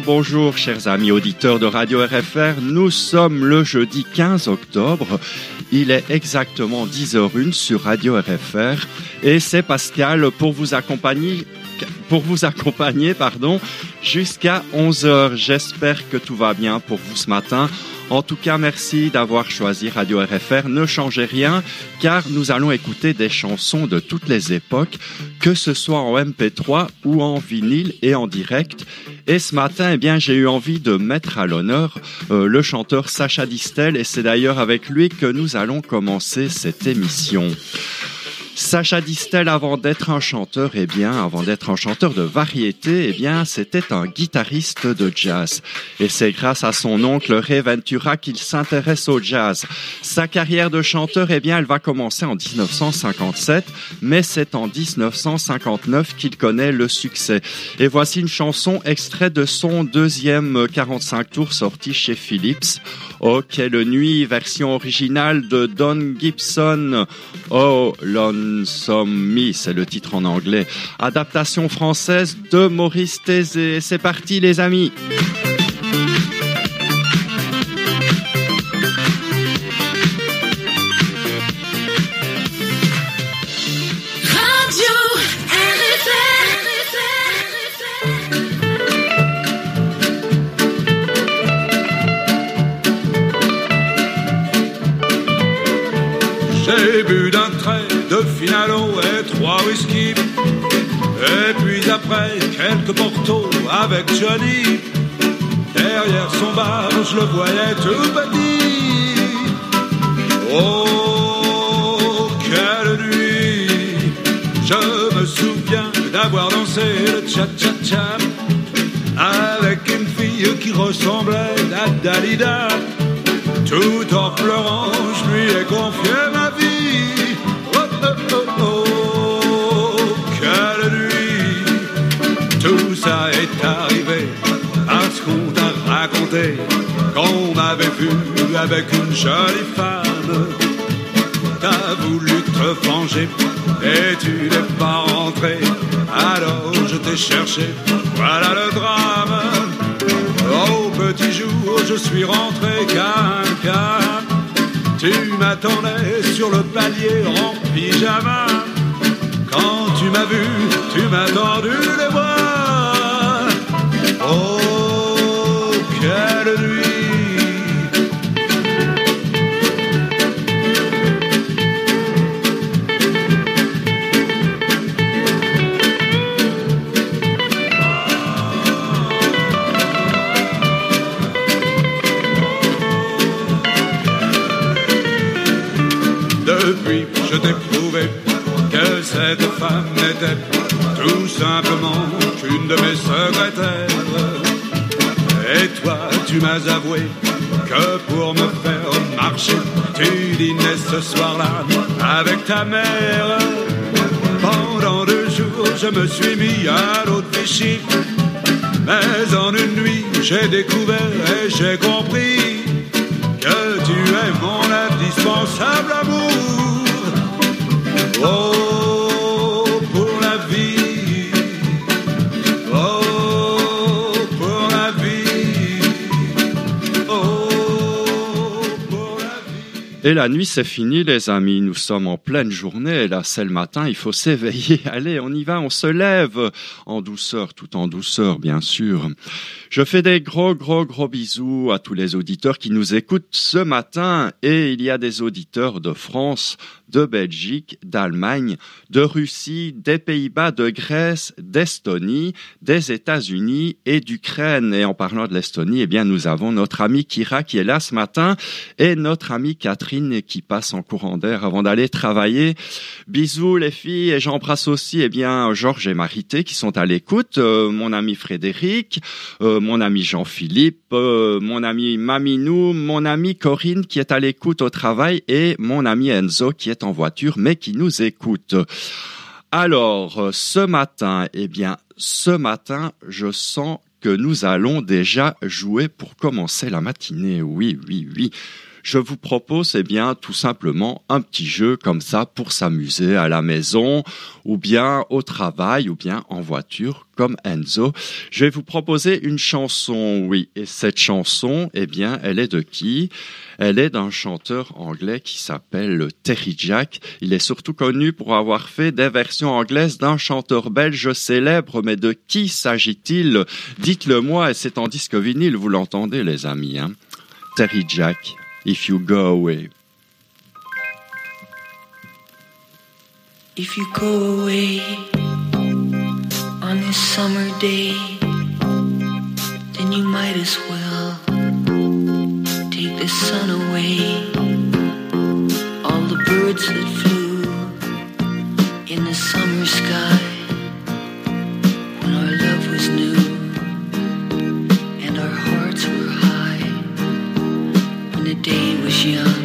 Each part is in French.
Bonjour, chers amis auditeurs de Radio RFR. Nous sommes le jeudi 15 octobre. Il est exactement 10h01 sur Radio RFR et c'est Pascal pour vous accompagner pour vous accompagner pardon jusqu'à 11h. J'espère que tout va bien pour vous ce matin. En tout cas, merci d'avoir choisi Radio RFR. Ne changez rien, car nous allons écouter des chansons de toutes les époques, que ce soit en MP3 ou en vinyle et en direct. Et ce matin, eh bien, j'ai eu envie de mettre à l'honneur euh, le chanteur Sacha Distel, et c'est d'ailleurs avec lui que nous allons commencer cette émission. Sacha Distel, avant d'être un chanteur, eh bien, avant d'être un chanteur de variété, eh bien, c'était un guitariste de jazz. Et c'est grâce à son oncle Ray Ventura qu'il s'intéresse au jazz. Sa carrière de chanteur, eh bien, elle va commencer en 1957, mais c'est en 1959 qu'il connaît le succès. Et voici une chanson extraite de son deuxième 45 tours sorti chez Philips. Oh, quelle nuit, version originale de Don Gibson. Oh, Lonesome Me, c'est le titre en anglais. Adaptation française de Maurice Thésée. C'est parti, les amis. Quelques portos avec Johnny. Derrière son bar, je le voyais tout petit. Oh, quelle nuit! Je me souviens d'avoir dansé le cha-cha-cha avec une fille qui ressemblait à Dalida. Tout en pleurant, je lui ai confié ma vie. Oh, oh, oh, oh, ça est arrivé parce qu'on t'a raconté qu'on m'avait vu avec une jolie femme. T'as voulu te venger et tu n'es pas rentré. Alors je t'ai cherché, voilà le drame. Au petit jour, je suis rentré calme, Tu m'attendais sur le palier en pyjama. Quand tu m'as vu, tu m'as tendu les bras. Oh! Depuis, je prouvé que cette femme n'était tout simplement qu'une de mes secrétaires. Et toi, tu m'as avoué que pour me faire marcher, tu dînais ce soir-là avec ta mère. Pendant deux jours, je me suis mis à l'autre. Mais en une nuit, j'ai découvert et j'ai compris que tu es mon indispensable amour. Oh, Et la nuit, c'est fini, les amis. Nous sommes en pleine journée. Là, c'est le matin. Il faut s'éveiller. Allez, on y va. On se lève en douceur, tout en douceur, bien sûr. Je fais des gros, gros, gros bisous à tous les auditeurs qui nous écoutent ce matin. Et il y a des auditeurs de France, de Belgique, d'Allemagne, de Russie, des Pays-Bas, de Grèce, d'Estonie, des États-Unis et d'Ukraine. Et en parlant de l'Estonie, eh bien, nous avons notre ami Kira qui est là ce matin et notre amie Catherine qui passe en courant d'air avant d'aller travailler. Bisous les filles et j'embrasse aussi, eh bien, Georges et Marité qui sont à l'écoute, euh, mon ami Frédéric, euh, mon ami Jean-Philippe, euh, mon ami Maminou, mon ami Corinne qui est à l'écoute au travail et mon ami Enzo qui est en voiture mais qui nous écoute. Alors, ce matin, eh bien, ce matin, je sens que nous allons déjà jouer pour commencer la matinée. Oui, oui, oui. Je vous propose eh bien tout simplement un petit jeu comme ça pour s'amuser à la maison ou bien au travail ou bien en voiture comme Enzo. Je vais vous proposer une chanson, oui, et cette chanson, eh bien, elle est de qui? Elle est d'un chanteur anglais qui s'appelle Terry Jack. Il est surtout connu pour avoir fait des versions anglaises d'un chanteur belge célèbre, mais de qui s'agit-il? Dites-le moi, et c'est en disque vinyle, vous l'entendez les amis. Hein Terry Jack, If You Go Away. If you go away on this summer day, then you might as well take the sun away. All the birds that flew in the summer sky you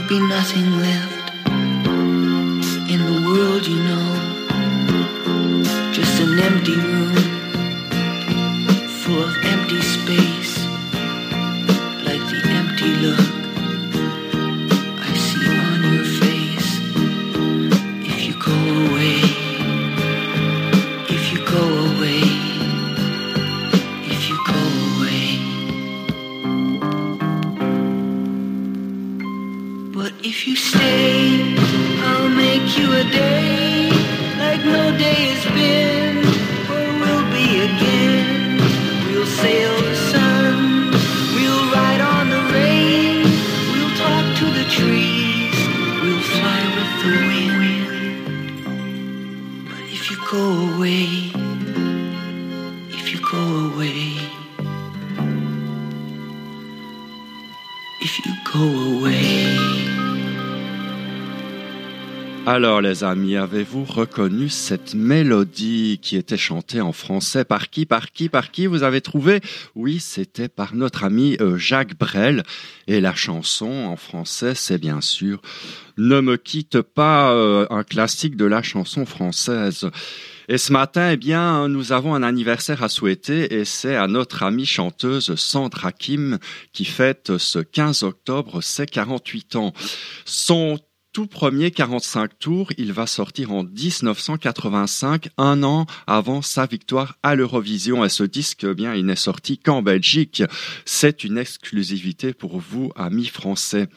there'll be nothing left But if you stay, I'll make you a day Alors les amis, avez-vous reconnu cette mélodie qui était chantée en français Par qui Par qui Par qui Vous avez trouvé? Oui, c'était par notre ami euh, Jacques Brel. Et la chanson en français, c'est bien sûr Ne me quitte pas, euh, un classique de la chanson française. Et ce matin, eh bien, nous avons un anniversaire à souhaiter et c'est à notre amie chanteuse Sandra Kim qui fête ce 15 octobre ses 48 ans. Tout premier 45 tours, il va sortir en 1985, un an avant sa victoire à l'Eurovision. Et ce disque, eh bien, il n'est sorti qu'en Belgique. C'est une exclusivité pour vous, amis français.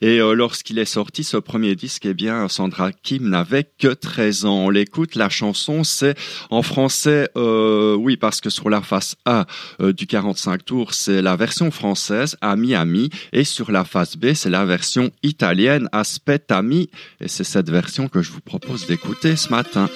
Et euh, lorsqu'il est sorti, ce premier disque, eh bien, Sandra Kim n'avait que 13 ans. On l'écoute, la chanson, c'est en français, euh, oui, parce que sur la face A euh, du 45 tours, c'est la version française, Ami Ami, et sur la face B, c'est la version italienne, Aspetta et c'est cette version que je vous propose d'écouter ce matin.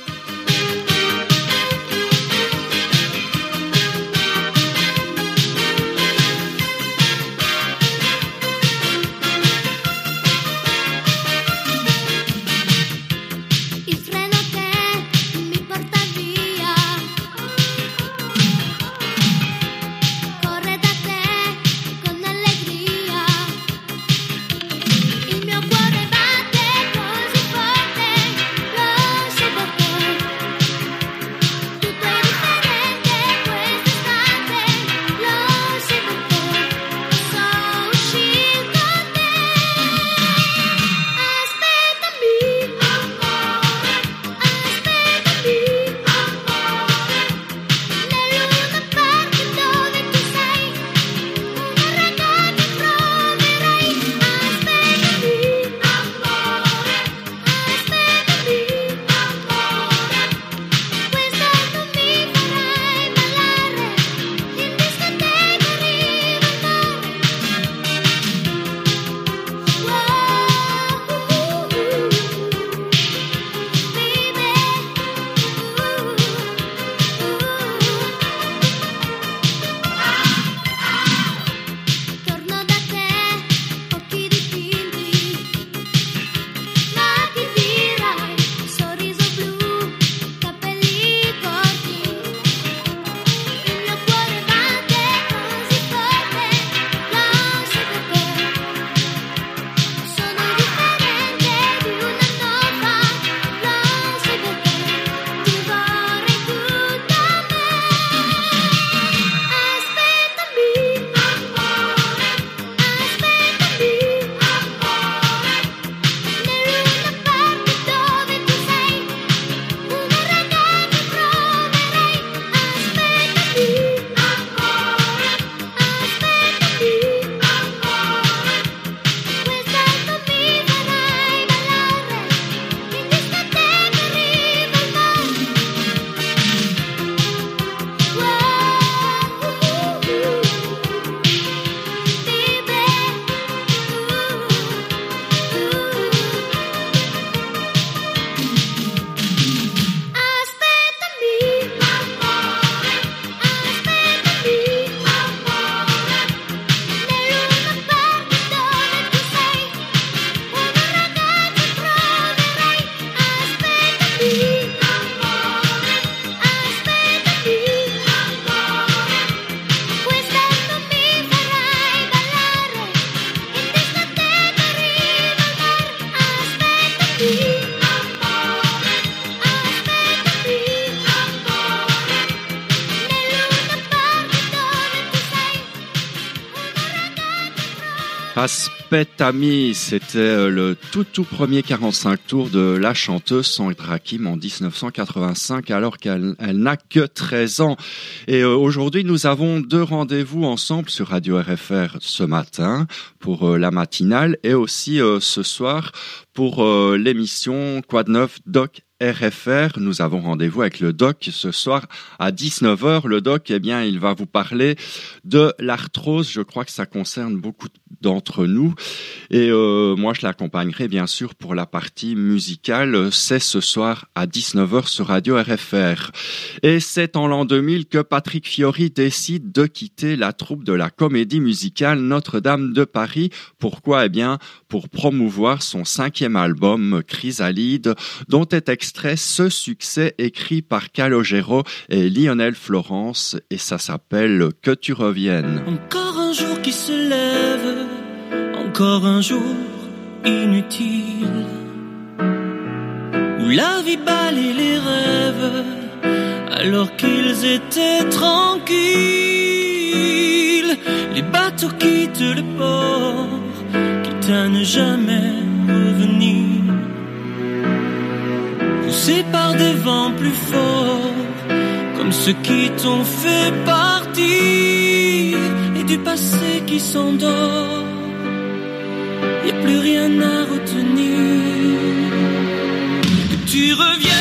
C'était euh, le tout tout premier 45 tours de la chanteuse Sandra Kim en 1985 alors qu'elle n'a que 13 ans. Et euh, aujourd'hui, nous avons deux rendez-vous ensemble sur Radio RFR ce matin pour euh, la matinale et aussi ce soir pour l'émission Quad Neuf Doc RFR. Nous avons rendez-vous avec le doc ce soir à 19h. Le doc, eh bien, il va vous parler de l'arthrose. Je crois que ça concerne beaucoup d'entre nous. Et euh, moi, je l'accompagnerai bien sûr pour la partie musicale. C'est ce soir à 19h sur Radio RFR. Et c'est en l'an 2000 que Patrick Fiori décide de quitter la troupe de la comédie musicale Notre-Dame de Paris. Pourquoi? Eh bien, pour promouvoir son cinquième album, Chrysalide, dont est extrait ce succès écrit par Calogero et Lionel Florence, et ça s'appelle Que tu reviennes. Encore un jour qui se lève, encore un jour inutile, où la vie balaye les rêves, alors qu'ils étaient tranquilles. Les bateaux quittent le port, quitte à ne jamais revenir. Poussés par des vents plus forts, comme ceux qui t'ont fait partir, et du passé qui s'endort, y a plus rien à retenir. Que tu reviennes,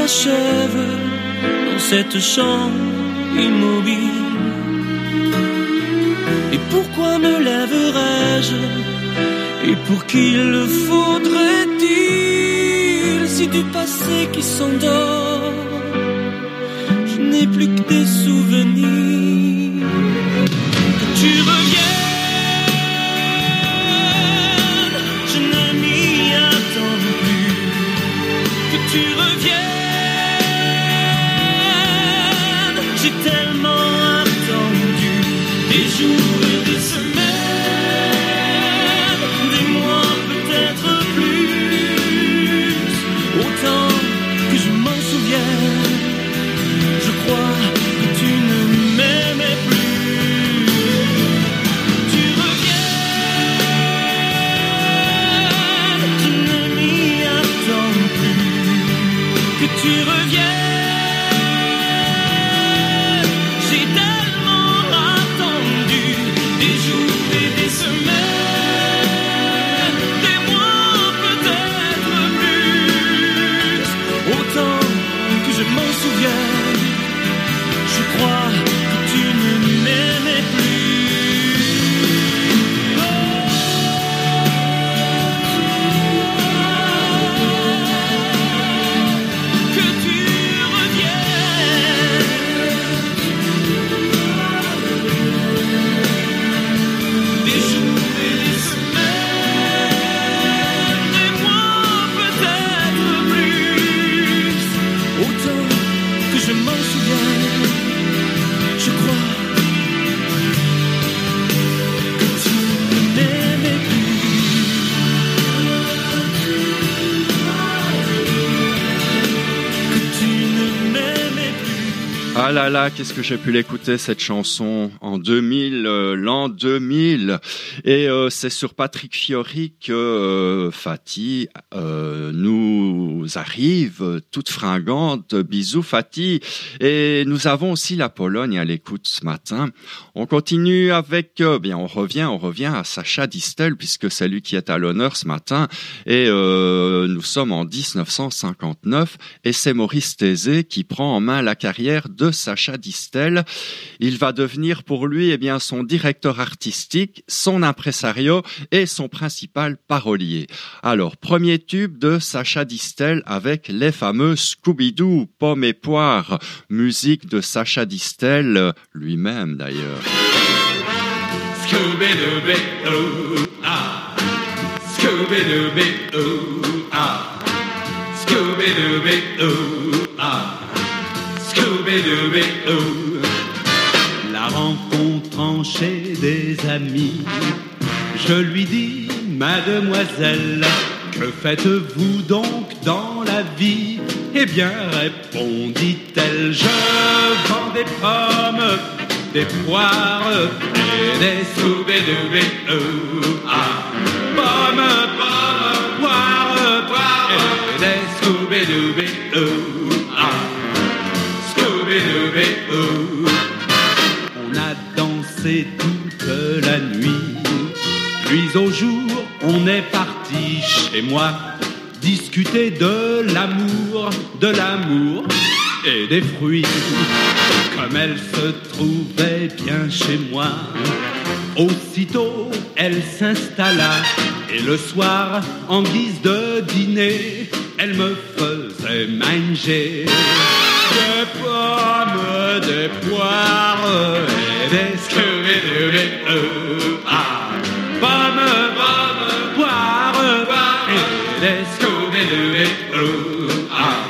dans cette chambre immobile. Et pourquoi me lèverais-je Et pour qui le faudrait-il? Si du passé qui s'endort Je n'ai plus que des souvenirs qu'est-ce que j'ai pu l'écouter cette chanson en 2000, euh, l'an 2000. Et euh, c'est sur Patrick Fiori que euh, Fatih euh, nous arrive toute fringante. Bisous Fatih. Et nous avons aussi la Pologne à l'écoute ce matin. On continue avec, bien, on revient, on revient à Sacha Distel puisque c'est lui qui est à l'honneur ce matin. Et nous sommes en 1959 et c'est Maurice Thésée qui prend en main la carrière de Sacha Distel. Il va devenir pour lui, eh bien, son directeur artistique, son impresario et son principal parolier. Alors, premier tube de Sacha Distel avec les fameux Scooby-Doo, Pommes et Poires, musique de Sacha Distel lui-même d'ailleurs. Scooby-Dooby-Doo. La rencontrant chez des amis, je lui dis, mademoiselle, que faites-vous donc dans la vie? Eh bien, répondit-elle, je vends des pommes, des poires et des Scooby-Dooby-Doo. Ah, pommes, pommes, poires, poires et des. La nuit. Puis au jour, on est parti chez moi discuter de l'amour, de l'amour et des fruits. Comme elle se trouvait bien chez moi, aussitôt elle s'installa et le soir, en guise de dîner, elle me faisait manger des pommes, des poires et des Scooby-Dooby-Doo. Ah, pommes, pommes, poires, et des Scooby-Dooby-Doo. Ah.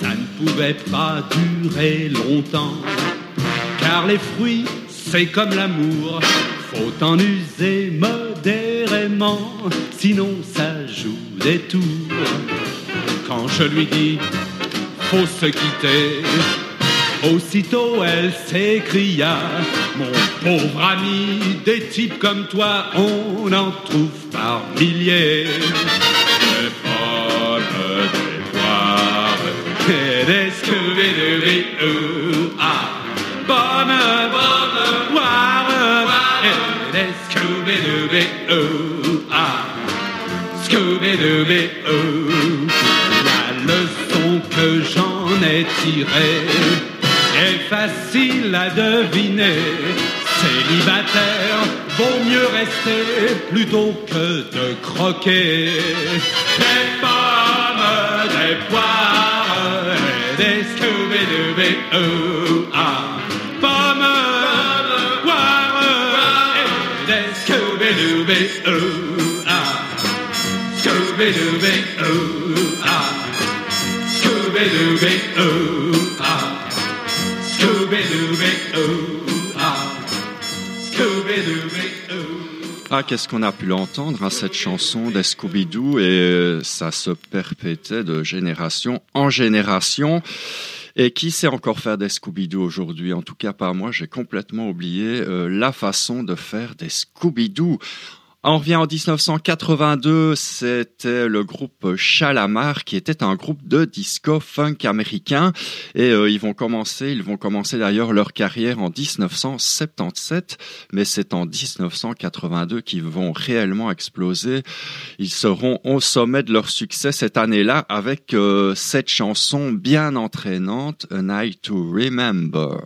Ça ne pouvait pas durer longtemps, car les fruits, c'est comme l'amour, faut en user modérément, sinon ça joue des tours. Quand je lui dis, faut se quitter, aussitôt elle s'écria, mon pauvre ami, des types comme toi, on en trouve par milliers. Des et des. Ah, La leçon que j'en ai tirée est facile à deviner. Célibataire, vaut mieux rester plutôt que de croquer des pommes, des poires, et des Scooby-Doo, ah, pommes, poires, et des Scooby-Doo. Ah, Scooby-Dooby-Doo. Ah, Scooby-Dooby-Doo. Ah, qu'est-ce qu'on a pu l'entendre, hein, cette chanson des Scooby-Doo, et euh, ça se perpétuait de génération en génération. Et qui sait encore faire des Scooby-Doo aujourd'hui? En tout cas, pas moi, j'ai complètement oublié euh, la façon de faire des Scooby-Doo. On revient en 1982, c'était le groupe Chalamar qui était un groupe de disco funk américain et euh, ils vont commencer, ils vont commencer d'ailleurs leur carrière en 1977, mais c'est en 1982 qu'ils vont réellement exploser. Ils seront au sommet de leur succès cette année-là avec euh, cette chanson bien entraînante, A Night to Remember.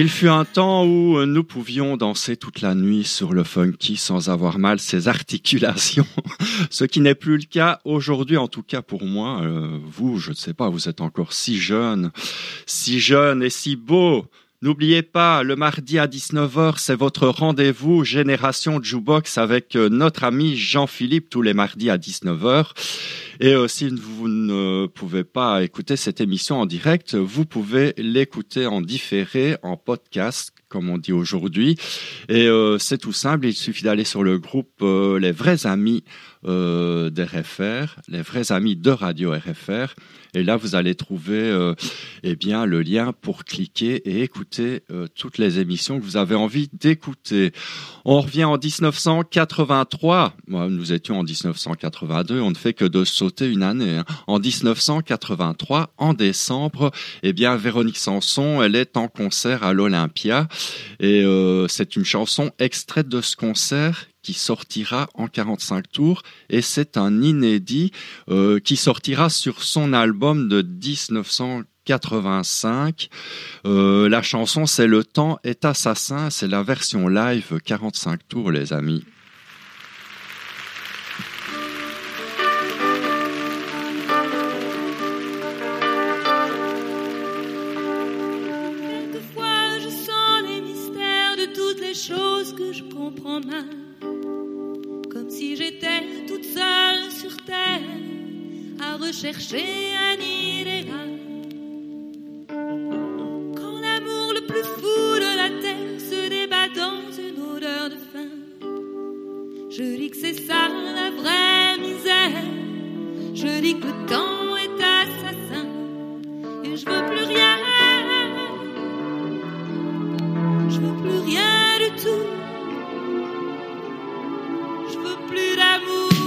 Il fut un temps où nous pouvions danser toute la nuit sur le funky sans avoir mal ses articulations, ce qui n'est plus le cas aujourd'hui, en tout cas pour moi. Euh, vous, je ne sais pas, vous êtes encore si jeune, si jeune et si beau. N'oubliez pas, le mardi à 19h, c'est votre rendez-vous Génération Jukebox avec euh, notre ami Jean-Philippe tous les mardis à 19h. Et euh, si vous ne pouvez pas écouter cette émission en direct, vous pouvez l'écouter en différé, en podcast, comme on dit aujourd'hui. Et euh, c'est tout simple, il suffit d'aller sur le groupe Les vrais amis euh, d'RFR, les vrais amis de Radio RFR. Et là, vous allez trouver euh, eh bien, le lien pour cliquer et écouter euh, toutes les émissions que vous avez envie d'écouter. On revient en 1983. Moi, nous étions en 1982. On ne fait que de sauter une année. hein. En 1983, en décembre, eh bien, Véronique Sanson, elle est en concert à l'Olympia. Et euh, c'est une chanson extraite de ce concert qui sortira en 45 tours et c'est un inédit euh, qui sortira sur son album de 1985. Euh, la chanson c'est Le temps est assassin, c'est la version live 45 tours les amis. Quelquefois, je sens les mystères de toutes les choses que je comprends mal. J'étais toute seule sur terre à rechercher un idéal. Quand l'amour le plus fou de la terre se débat dans une odeur de faim, je dis que c'est ça la vraie misère. Je dis que le temps est assassin et je veux plus rien. Je veux plus rien du tout. Plus d'amour,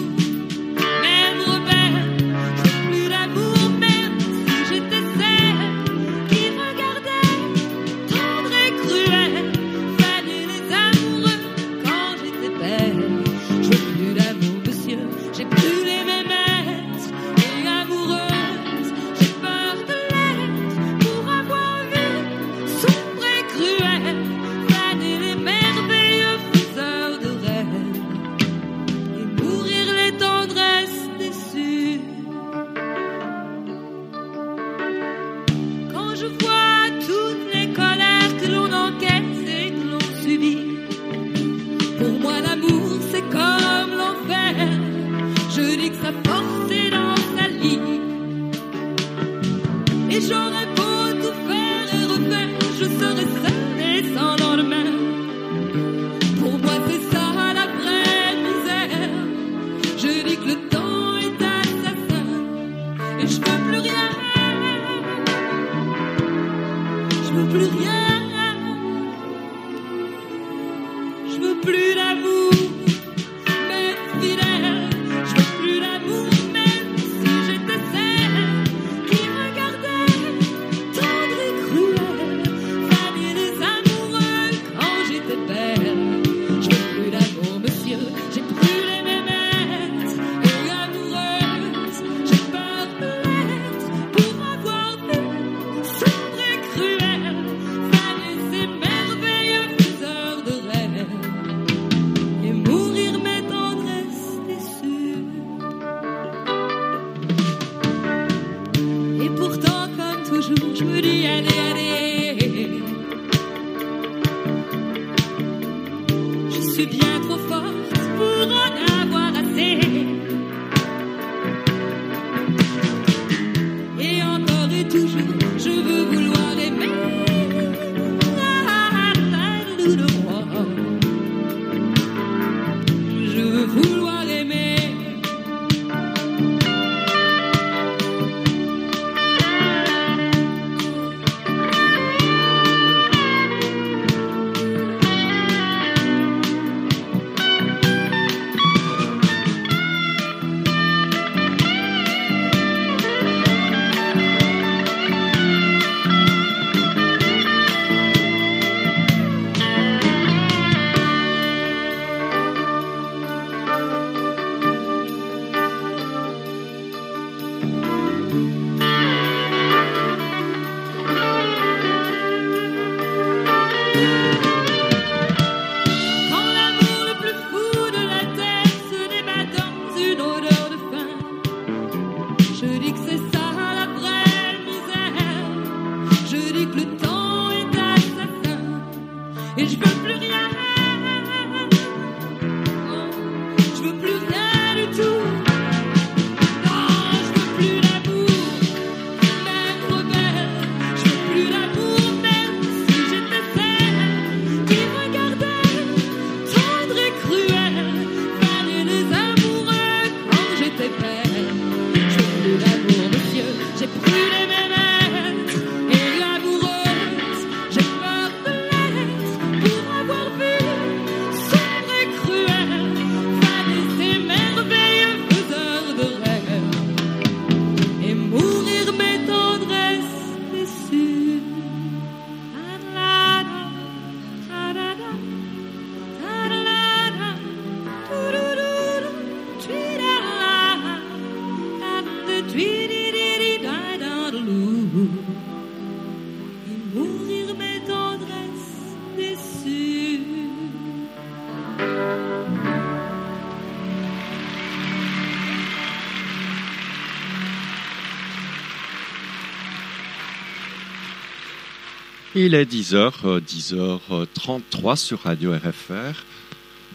Il est 10h, 10h33 sur Radio RFR.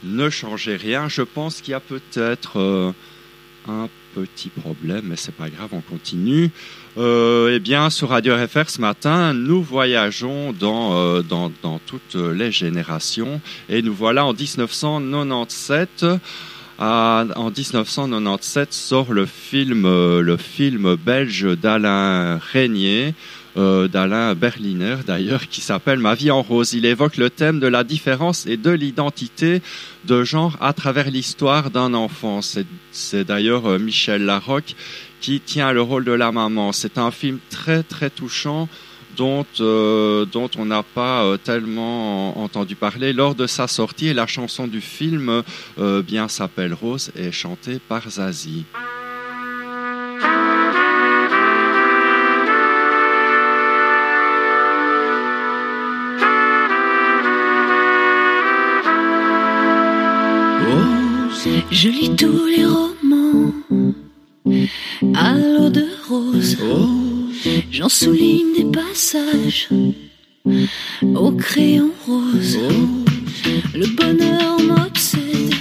Ne changez rien, je pense qu'il y a peut-être euh, un petit problème, mais c'est pas grave, on continue. Euh, eh bien, sur Radio RFR ce matin, nous voyageons dans, euh, toutes les générations et nous voilà en 1997. Ah, en 1997 sort le film, euh, le film belge d'Alain Régnier, euh, d'Alain Berliner d'ailleurs, qui s'appelle Ma vie en rose. Il évoque le thème de la différence et de l'identité de genre à travers l'histoire d'un enfant. C'est- d'ailleurs euh, Michel Larocque qui tient le rôle de la maman. C'est un film très très touchant dont, euh, dont on n'a pas tellement entendu parler lors de sa sortie et la chanson du film bien s'appelle Rose est chantée par Zazie. Je lis tous les romans à l'eau de rose. J'en souligne des passages au crayon rose. Le bonheur m'obsède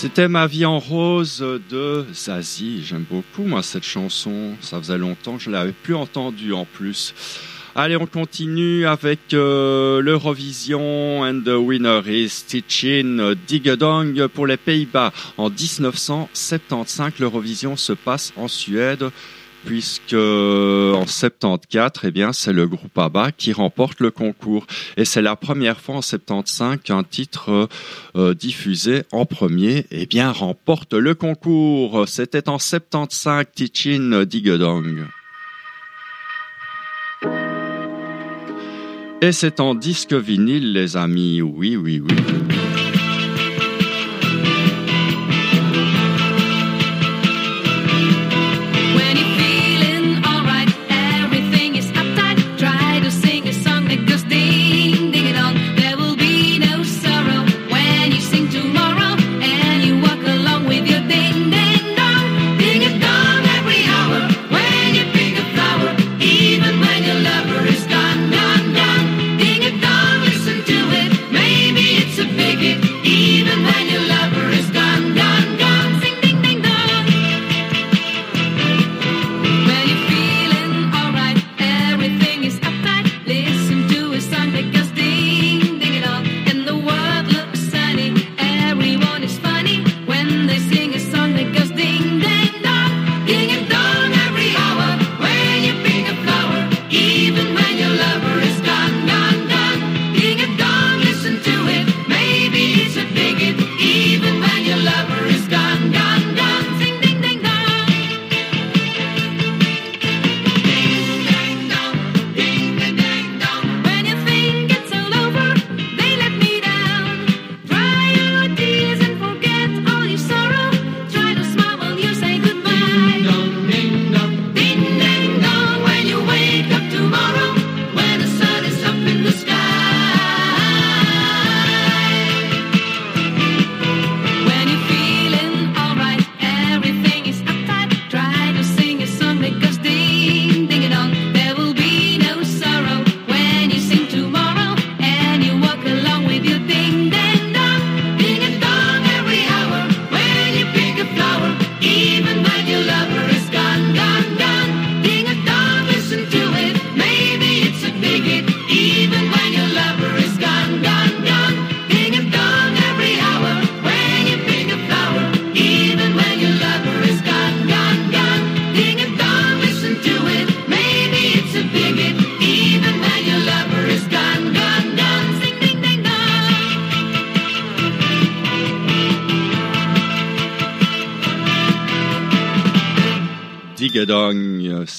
C'était Ma vie en rose de Zazie. J'aime beaucoup, moi, cette chanson. Ça faisait longtemps que je l'avais plus entendue en plus. Allez, on continue avec euh, l'Eurovision and the winner is Tichin Digedong pour les Pays-Bas. En 1975, l'Eurovision se passe en Suède puisque euh, en 74, eh bien, c'est le groupe ABBA qui remporte le concours. Et c'est la première fois en 75 qu'un titre euh, diffusé en premier, eh bien, remporte le concours. C'était en 75, Tichin Digedong. Et c'est en disque vinyle, les amis. Oui, oui, oui.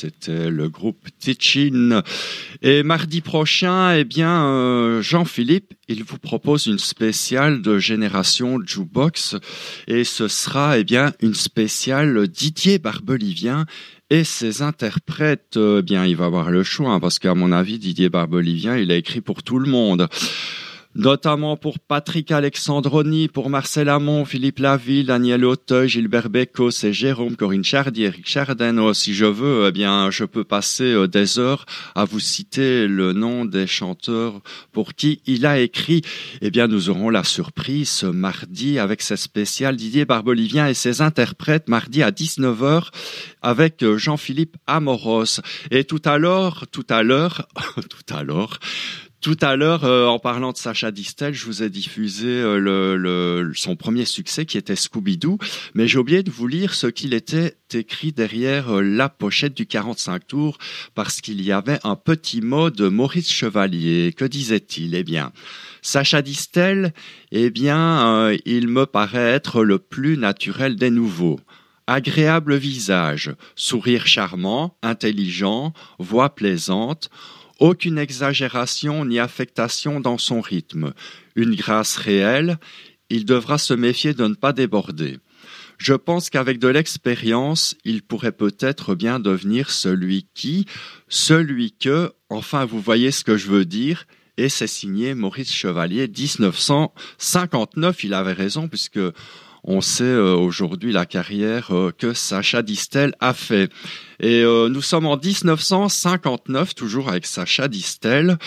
C'était le groupe Tichin. Et mardi prochain, eh bien, euh, Jean-Philippe, il vous propose une spéciale de Génération Jukebox. Et ce sera, eh bien, une spéciale Didier Barbelivien et ses interprètes, eh bien, il va avoir le choix, hein, parce qu'à mon avis, Didier Barbelivien, il a écrit pour tout le monde notamment pour Patrick Alexandroni, pour Marcel Amont, Philippe Laville, Daniel Auteuil, Gilbert Bécos et Jérôme Corinne Chardier, Eric Chardin. Si je veux, eh bien, je peux passer euh, des heures à vous citer le nom des chanteurs pour qui il a écrit. Eh bien, nous aurons la surprise ce mardi avec ce spécial Didier Barbelivien et ses interprètes mardi à 19h avec euh, Jean-Philippe Amoros. Et tout à l'heure, tout à l'heure, tout à l'heure, tout à l'heure, euh, en parlant de Sacha Distel, je vous ai diffusé euh, son premier succès qui était Scooby-Doo, mais j'ai oublié de vous lire ce qu'il était écrit derrière euh, la pochette du 45 tours, parce qu'il y avait un petit mot de Maurice Chevalier. Que disait-il? Eh bien, Sacha Distel, eh bien, il me paraît être le plus naturel des nouveaux. Agréable visage, sourire charmant, intelligent, voix plaisante, aucune exagération ni affectation dans son rythme, une grâce réelle, il devra se méfier de ne pas déborder. Je pense qu'avec de l'expérience, il pourrait peut-être bien devenir celui qui, celui que, enfin vous voyez ce que je veux dire, et c'est signé Maurice Chevalier 1959, il avait raison puisque on sait euh, aujourd'hui la carrière euh, que Sacha Distel a fait. Et euh, nous sommes en 1959, toujours avec Sacha Distel.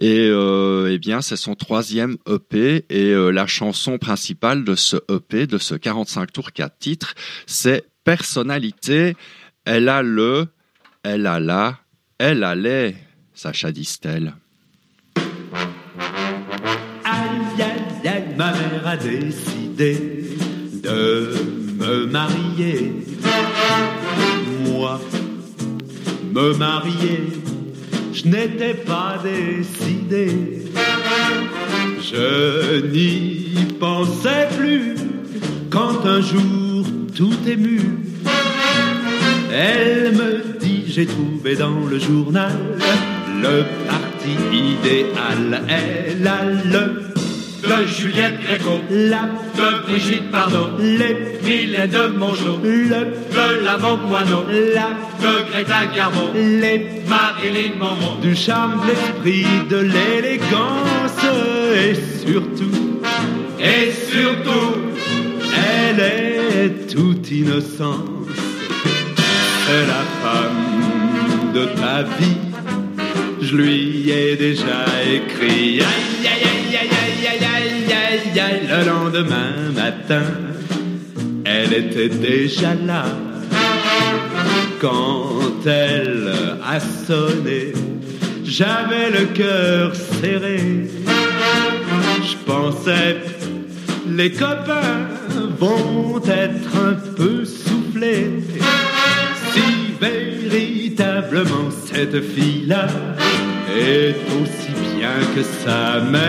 Et eh bien, c'est son troisième EP. Et la chanson principale de ce EP, de ce 45 tours 4 titres, c'est Personnalité. Elle a le, elle a la, elle a les, Sacha Distel. Ma mère a décidé de me marier. Moi, me marier, je n'étais pas décidé. Je n'y pensais plus quand un jour tout ému, elle me dit j'ai trouvé dans le journal le parti idéal. Elle a le de Juliette Gréco, la de Brigitte Bardot, les vilains de Mongeau, le de l'avant Moineau, la de Greta Garbo, les Marilyn Monroe, du charme, de l'esprit, de l'élégance. Et surtout, et surtout, elle est toute innocente, c'est la femme de ta vie. Je lui ai déjà écrit. Aïe aïe aïe aïe aïe aïe lendemain matin, elle était déjà là. Quand elle a sonné, j'avais le cœur serré. Je pensais, les copains vont être un peu soufflés. Si véritablement cette fille-là est aussi bien que sa mère.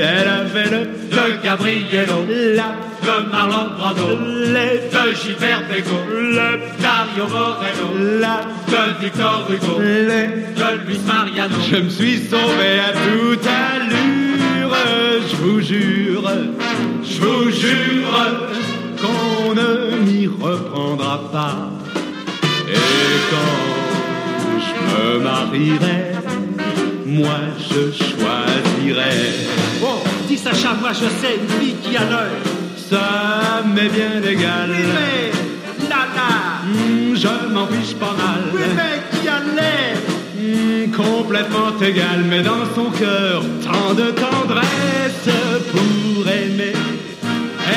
Elle avait le de Gabriello, la de Marlon Brando, les de Gilbert le Dario Moreno, la de Victor Hugo, les de Luis Mariano. Je me suis sauvé à toute allure, je vous jure, je vous jure qu'on ne m'y reprendra pas. Et quand je me marierai, moi je choisirai. Oh, dis Sacha, moi je sais une fille qui a l'œil. Ça m'est bien égal. Oui, mais Nana. Hmm, je m'en fiche pas mal. Oui, mais qui a l'air? Hmm, complètement égal, mais dans son cœur, tant de tendresse pour aimer,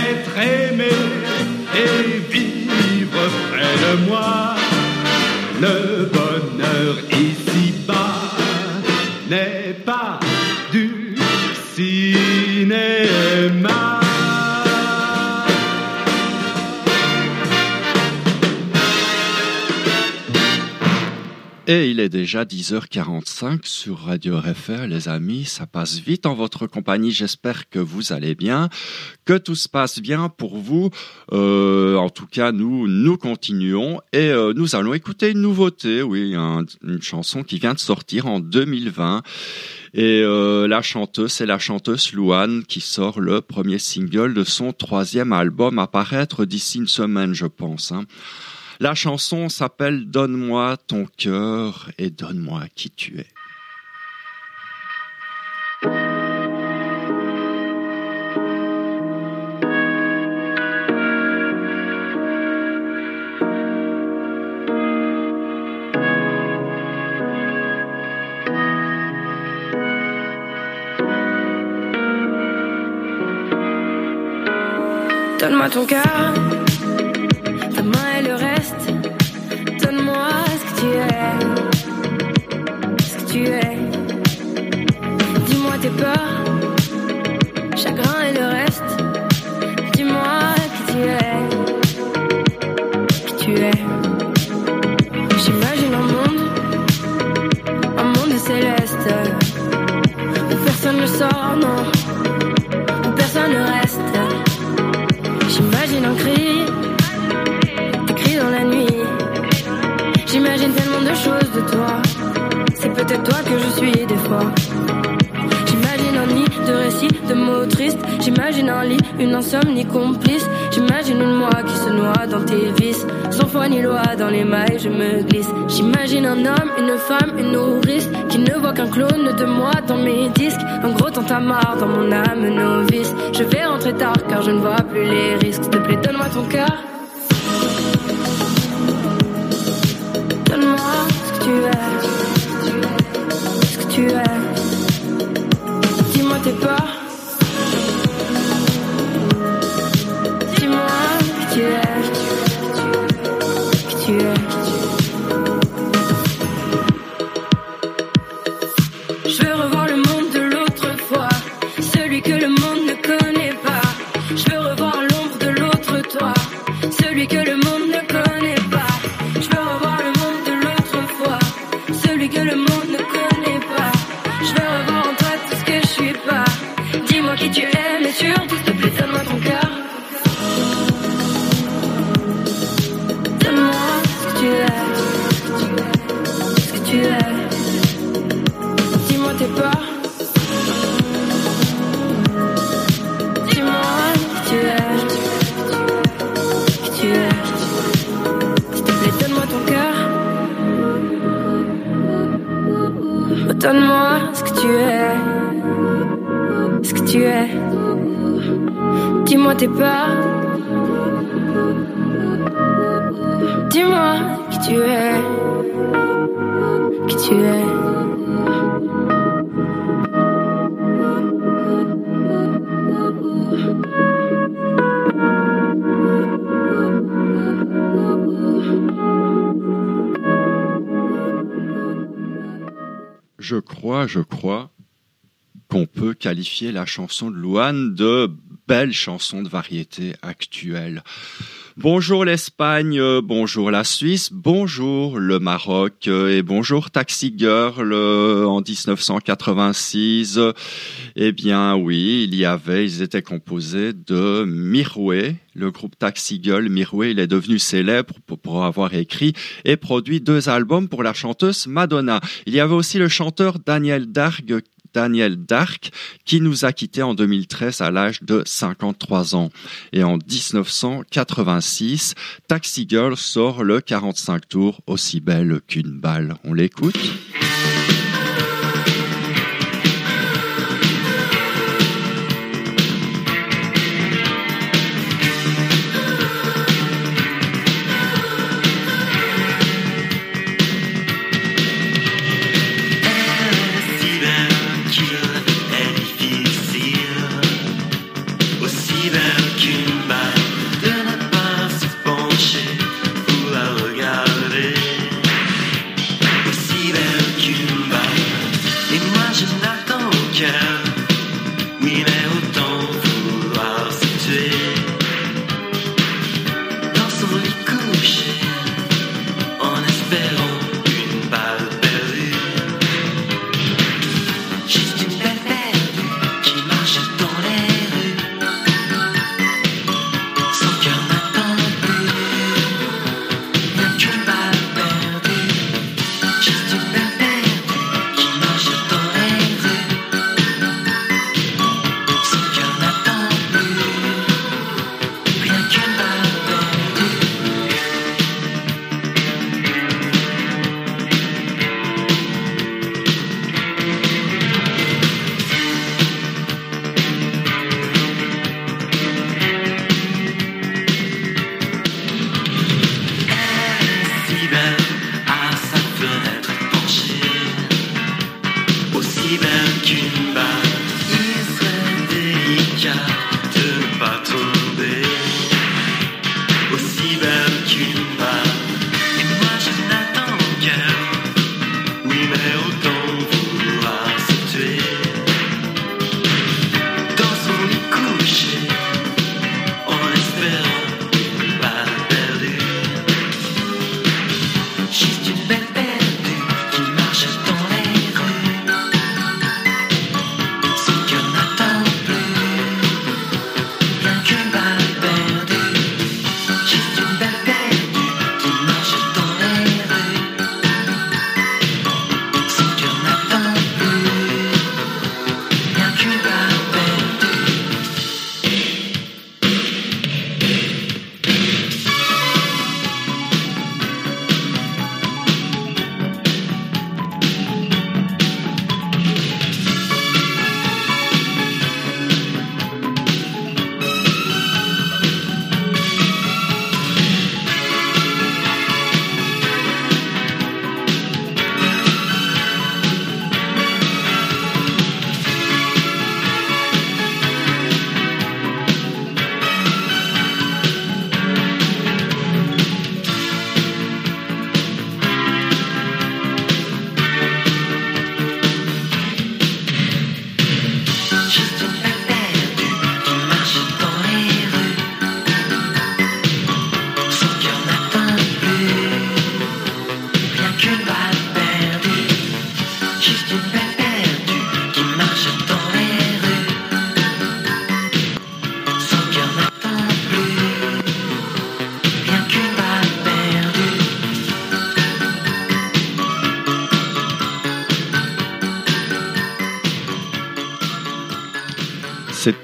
être aimé et vivre près de moi. Le bonheur ici-bas n'est pas du cinéma. Et il est déjà 10h45 sur Radio RFR, les amis. Ça passe vite en votre compagnie. J'espère que vous allez bien, que tout se passe bien pour vous. Euh, en tout cas, nous, nous continuons et euh, nous allons écouter une nouveauté. Oui, un- une chanson qui vient de sortir en 2020. Et euh, la chanteuse, c'est la chanteuse Louane qui sort le premier single de son troisième album à paraître d'ici une semaine, je pense. hein. La chanson s'appelle Donne-moi ton cœur et donne-moi qui tu es. Donne-moi ton cœur, peurs, chagrin et le reste. Dis-moi qui tu es, qui tu es. J'imagine un monde, un monde céleste où personne ne sort, non, où personne ne reste. J'imagine un cri, des cris dans la nuit. J'imagine tellement de choses de toi. C'est peut-être toi que je suis des fois. De récits, de mots tristes. J'imagine un lit, une insomnie complice. J'imagine une moi qui se noie dans tes vices. Sans foi ni loi, dans les mailles, je me glisse. J'imagine un homme, une femme, une nourrice qui ne voit qu'un clone de moi dans mes disques. Un gros tantamar dans mon âme novice. Je vais rentrer tard car je ne vois plus les risques. S'il te plaît, donne-moi ton cœur. Celui que le la chanson de Louane de belle chanson de variété actuelle. Bonjour l'Espagne, euh, bonjour la Suisse, bonjour le Maroc euh, et bonjour Taxi Girl euh, en 1986. Eh bien oui, il y avait, ils étaient composés de Mirway, le groupe Taxi Girl. Mirway, il est devenu célèbre pour, avoir écrit et produit deux albums pour la chanteuse Madonna. Il y avait aussi le chanteur Daniel Darg Daniel Dark, qui nous a quittés en 2013 à l'âge de 53 ans. Et en 1986, Taxi Girl sort le 45 tours, aussi belle qu'une balle. On l'écoute?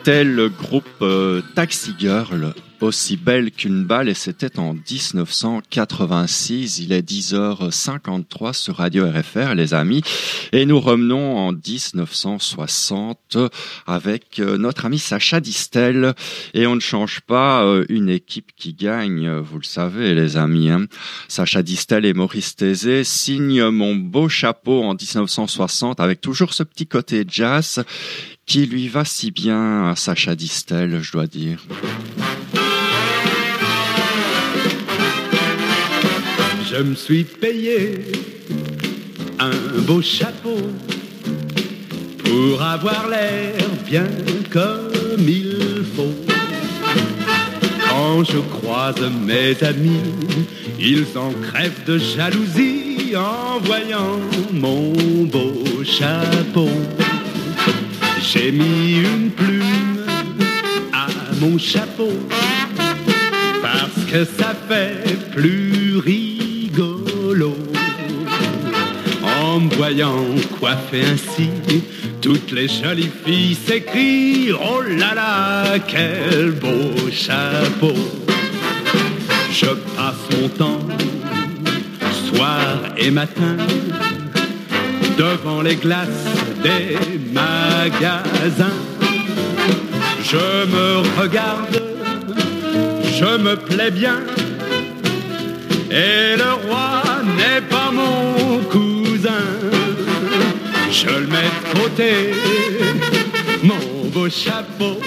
C'était le groupe euh, Taxi Girl, aussi belle qu'une balle, et c'était en 1986. Il est 10h53 sur Radio RFR, les amis. Et nous revenons en 1960 avec euh, notre ami Sacha Distel. Et on ne change pas euh, une équipe qui gagne, vous le savez, les amis. hein. Sacha Distel et Maurice Thésée signent Mon beau chapeau en 1960 avec toujours ce petit côté jazz qui lui va si bien à Sacha Distel, je dois dire. Je me suis payé un beau chapeau pour avoir l'air bien comme il faut. Quand je croise mes amis, ils en crèvent de jalousie en voyant mon beau chapeau. J'ai mis une plume à mon chapeau parce que ça fait plus rigolo. En me voyant coiffé ainsi, toutes les jolies filles s'écrient Oh là là, quel beau chapeau! Je passe mon temps, soir et matin, devant les glaces des Je me regarde, je me plais bien, et le roi n'est pas mon cousin. Je le mets de côté, mon beau chapeau,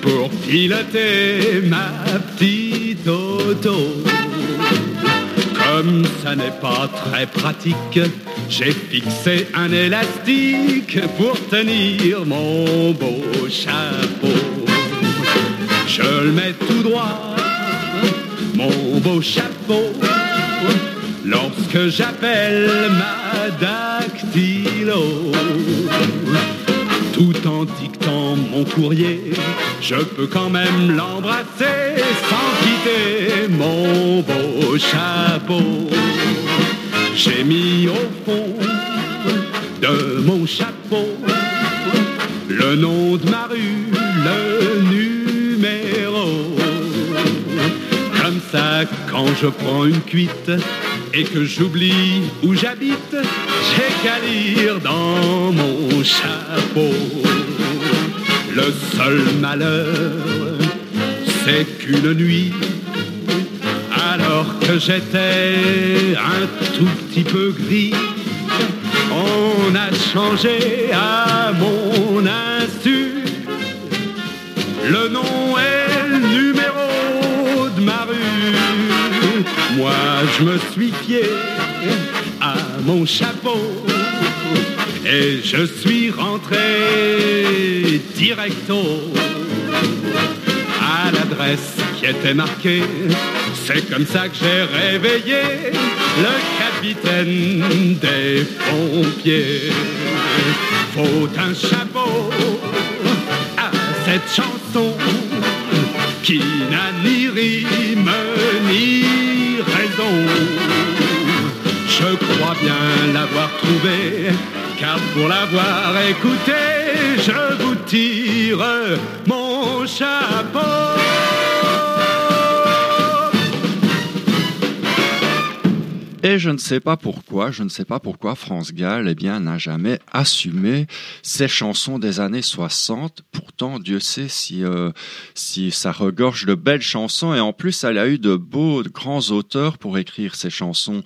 pour piloter ma petite auto. Comme ça n'est pas très pratique, j'ai fixé un élastique pour tenir mon beau chapeau. Je le mets tout droit, mon beau chapeau, lorsque j'appelle ma dactylo. Tout en dictant mon courrier, je peux quand même l'embrasser sans quitter mon beau chapeau. J'ai mis au fond de mon chapeau le nom de ma rue, le numéro. Comme ça, quand je prends une cuite et que j'oublie où j'habite, j'ai qu'à lire dans mon chapeau. Le seul malheur, c'est qu'une nuit, alors que j'étais un tout petit peu gris. On a changé à mon insu le nom et le numéro de ma rue. Moi, je me suis fié à mon chapeau et je suis rentré directo à l'adresse qui était marquée. C'est comme ça que j'ai réveillé le capitaine des pompiers. Faut un chapeau à cette chanson qui n'a ni rime ni raison. Je crois bien l'avoir trouvé, car pour l'avoir écouté, je vous tire mon chapeau. Et je ne sais pas pourquoi, je ne sais pas pourquoi France Gall, eh bien, n'a jamais assumé ses chansons des années 60. Pourtant, Dieu sait si, euh, si ça regorge de belles chansons. Et en plus, elle a eu de beaux, de grands auteurs pour écrire ses chansons.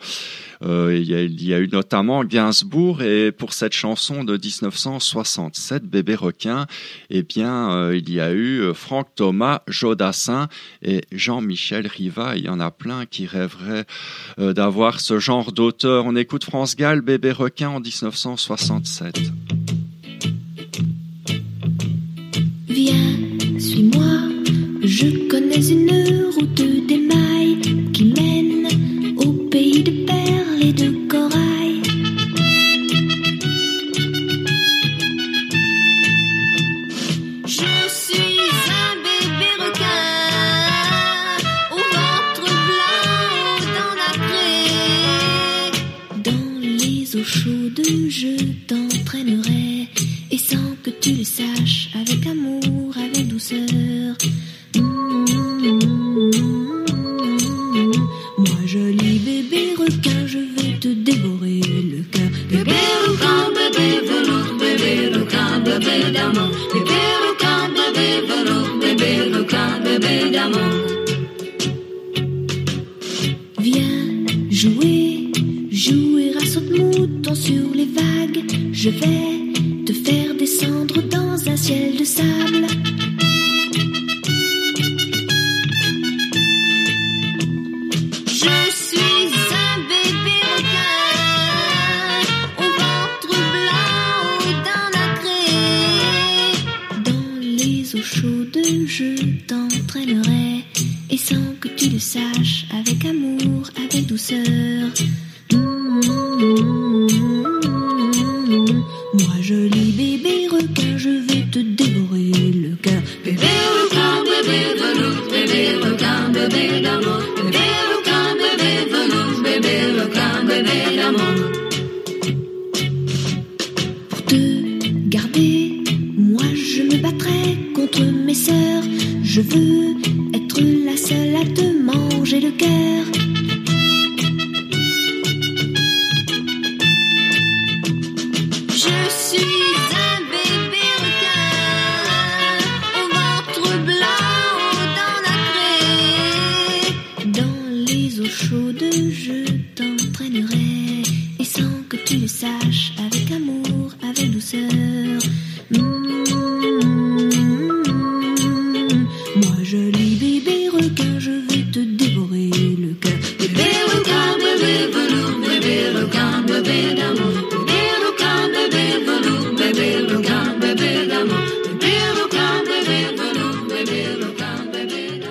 Euh, il, y a, eu notamment Gainsbourg. Et pour cette chanson de 1967, Bébé requin, eh bien, euh, il y a eu euh, Franck Thomas, Jodassin et Jean-Michel Riva. Il y en a plein qui rêveraient d'avoir ce genre d'auteur. On écoute France Gall, Bébé requin en 1967. Viens, suis-moi, je connais une route d'émail qui mène au pays de de corail. Je suis un bébé requin au ventre blanc dans la craie. Dans les eaux chaudes, je t'entraînerai et sans que tu le saches,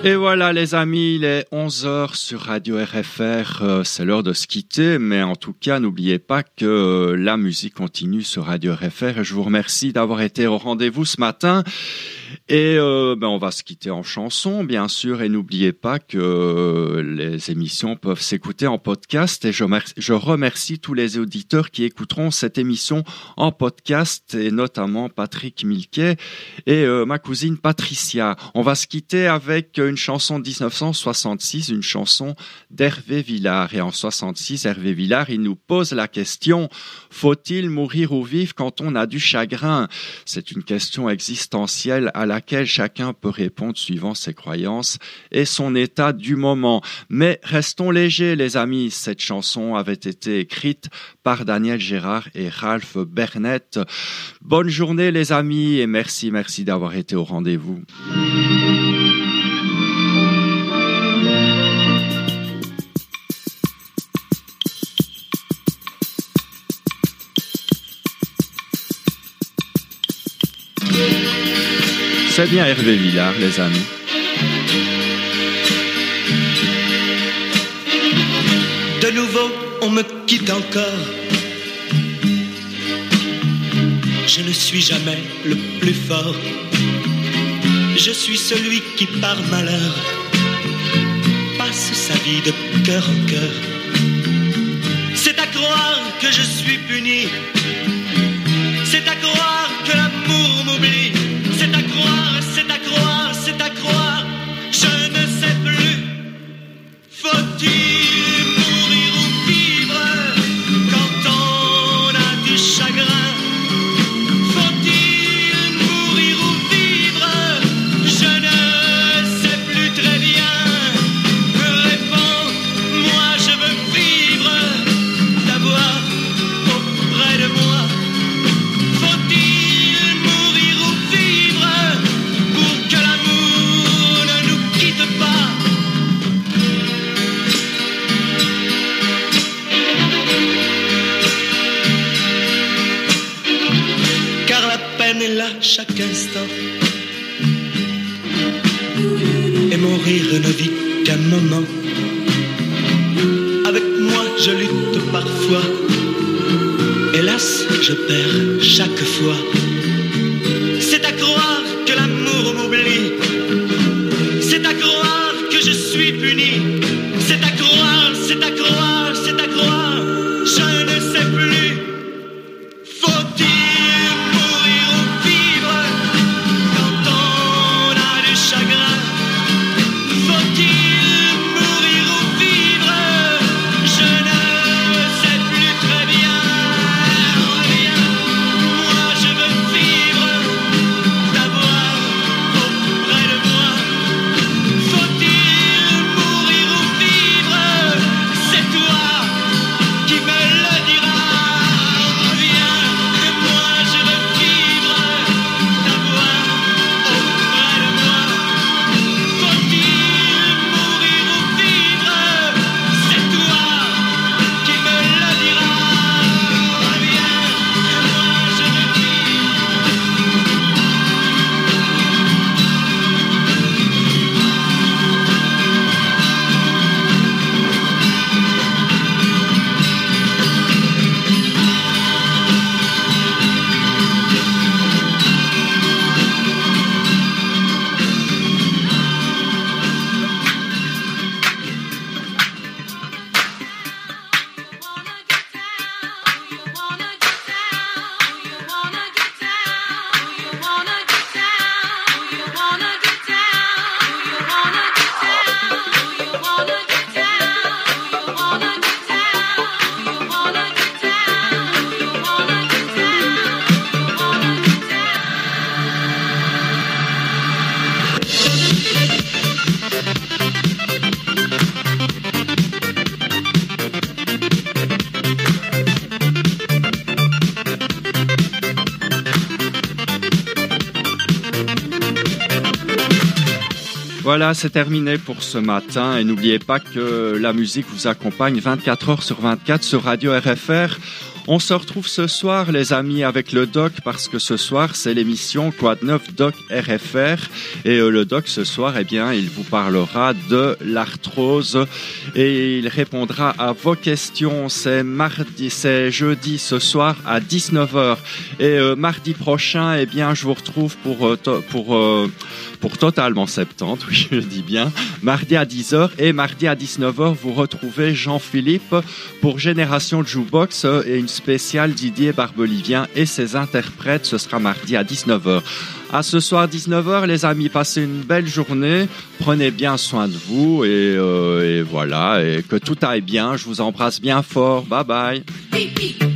Et voilà les amis, il est 11h sur Radio RFR, euh, c'est l'heure de se quitter, mais en tout cas n'oubliez pas que euh, la musique continue sur Radio RFR et je vous remercie d'avoir été au rendez-vous ce matin. Et euh, ben, on va se quitter en chanson, bien sûr, et n'oubliez pas que euh, les émissions peuvent s'écouter en podcast. Et je, je remercie tous les auditeurs qui écouteront cette émission en podcast, et notamment Patrick Milquet et euh, ma cousine Patricia. On va se quitter avec une chanson de 1966, une chanson d'Hervé Villard. Et en 66, Hervé Villard, il nous pose la question faut-il mourir ou vivre quand on a du chagrin? C'est une question existentielle à laquelle chacun peut répondre suivant ses croyances et son état du moment. Mais restons légers, les amis. Cette chanson avait été écrite par Daniel Gérard et Ralph Bernett. Bonne journée, les amis, et merci, merci d'avoir été au rendez-vous. C'est bien Hervé Villard, les amis. De nouveau, on me quitte encore. Je ne suis jamais le plus fort. Je suis celui qui, par malheur, passe sa vie de cœur en cœur. C'est à croire que je suis puni. C'est à croire que l'amour m'oublie. C'est à croire, c'est à croire, c'est à croire. Je ne sais plus. Faut-il Voilà, c'est terminé pour ce matin et n'oubliez pas que la musique vous accompagne 24 heures sur 24 sur Radio RFR. On se retrouve ce soir, les amis, avec le doc, parce que ce soir, c'est l'émission de neuf Doc RFR. Et euh, le doc, ce soir, eh bien, il vous parlera de l'arthrose et il répondra à vos questions. C'est mardi, c'est jeudi ce soir à 19h. Et euh, mardi prochain, eh bien, je vous retrouve pour, euh, pour, totalement 70, oui, je dis bien, mardi à 10h et mardi à 19h, vous retrouvez Jean-Philippe pour Génération Jukebox et une spéciale Didier Barbelivien et ses interprètes. Ce sera mardi à 19h. À ce soir 19h, les amis, passez une belle journée. Prenez bien soin de vous et, euh, et voilà, et que tout aille bien. Je vous embrasse bien fort. Bye bye.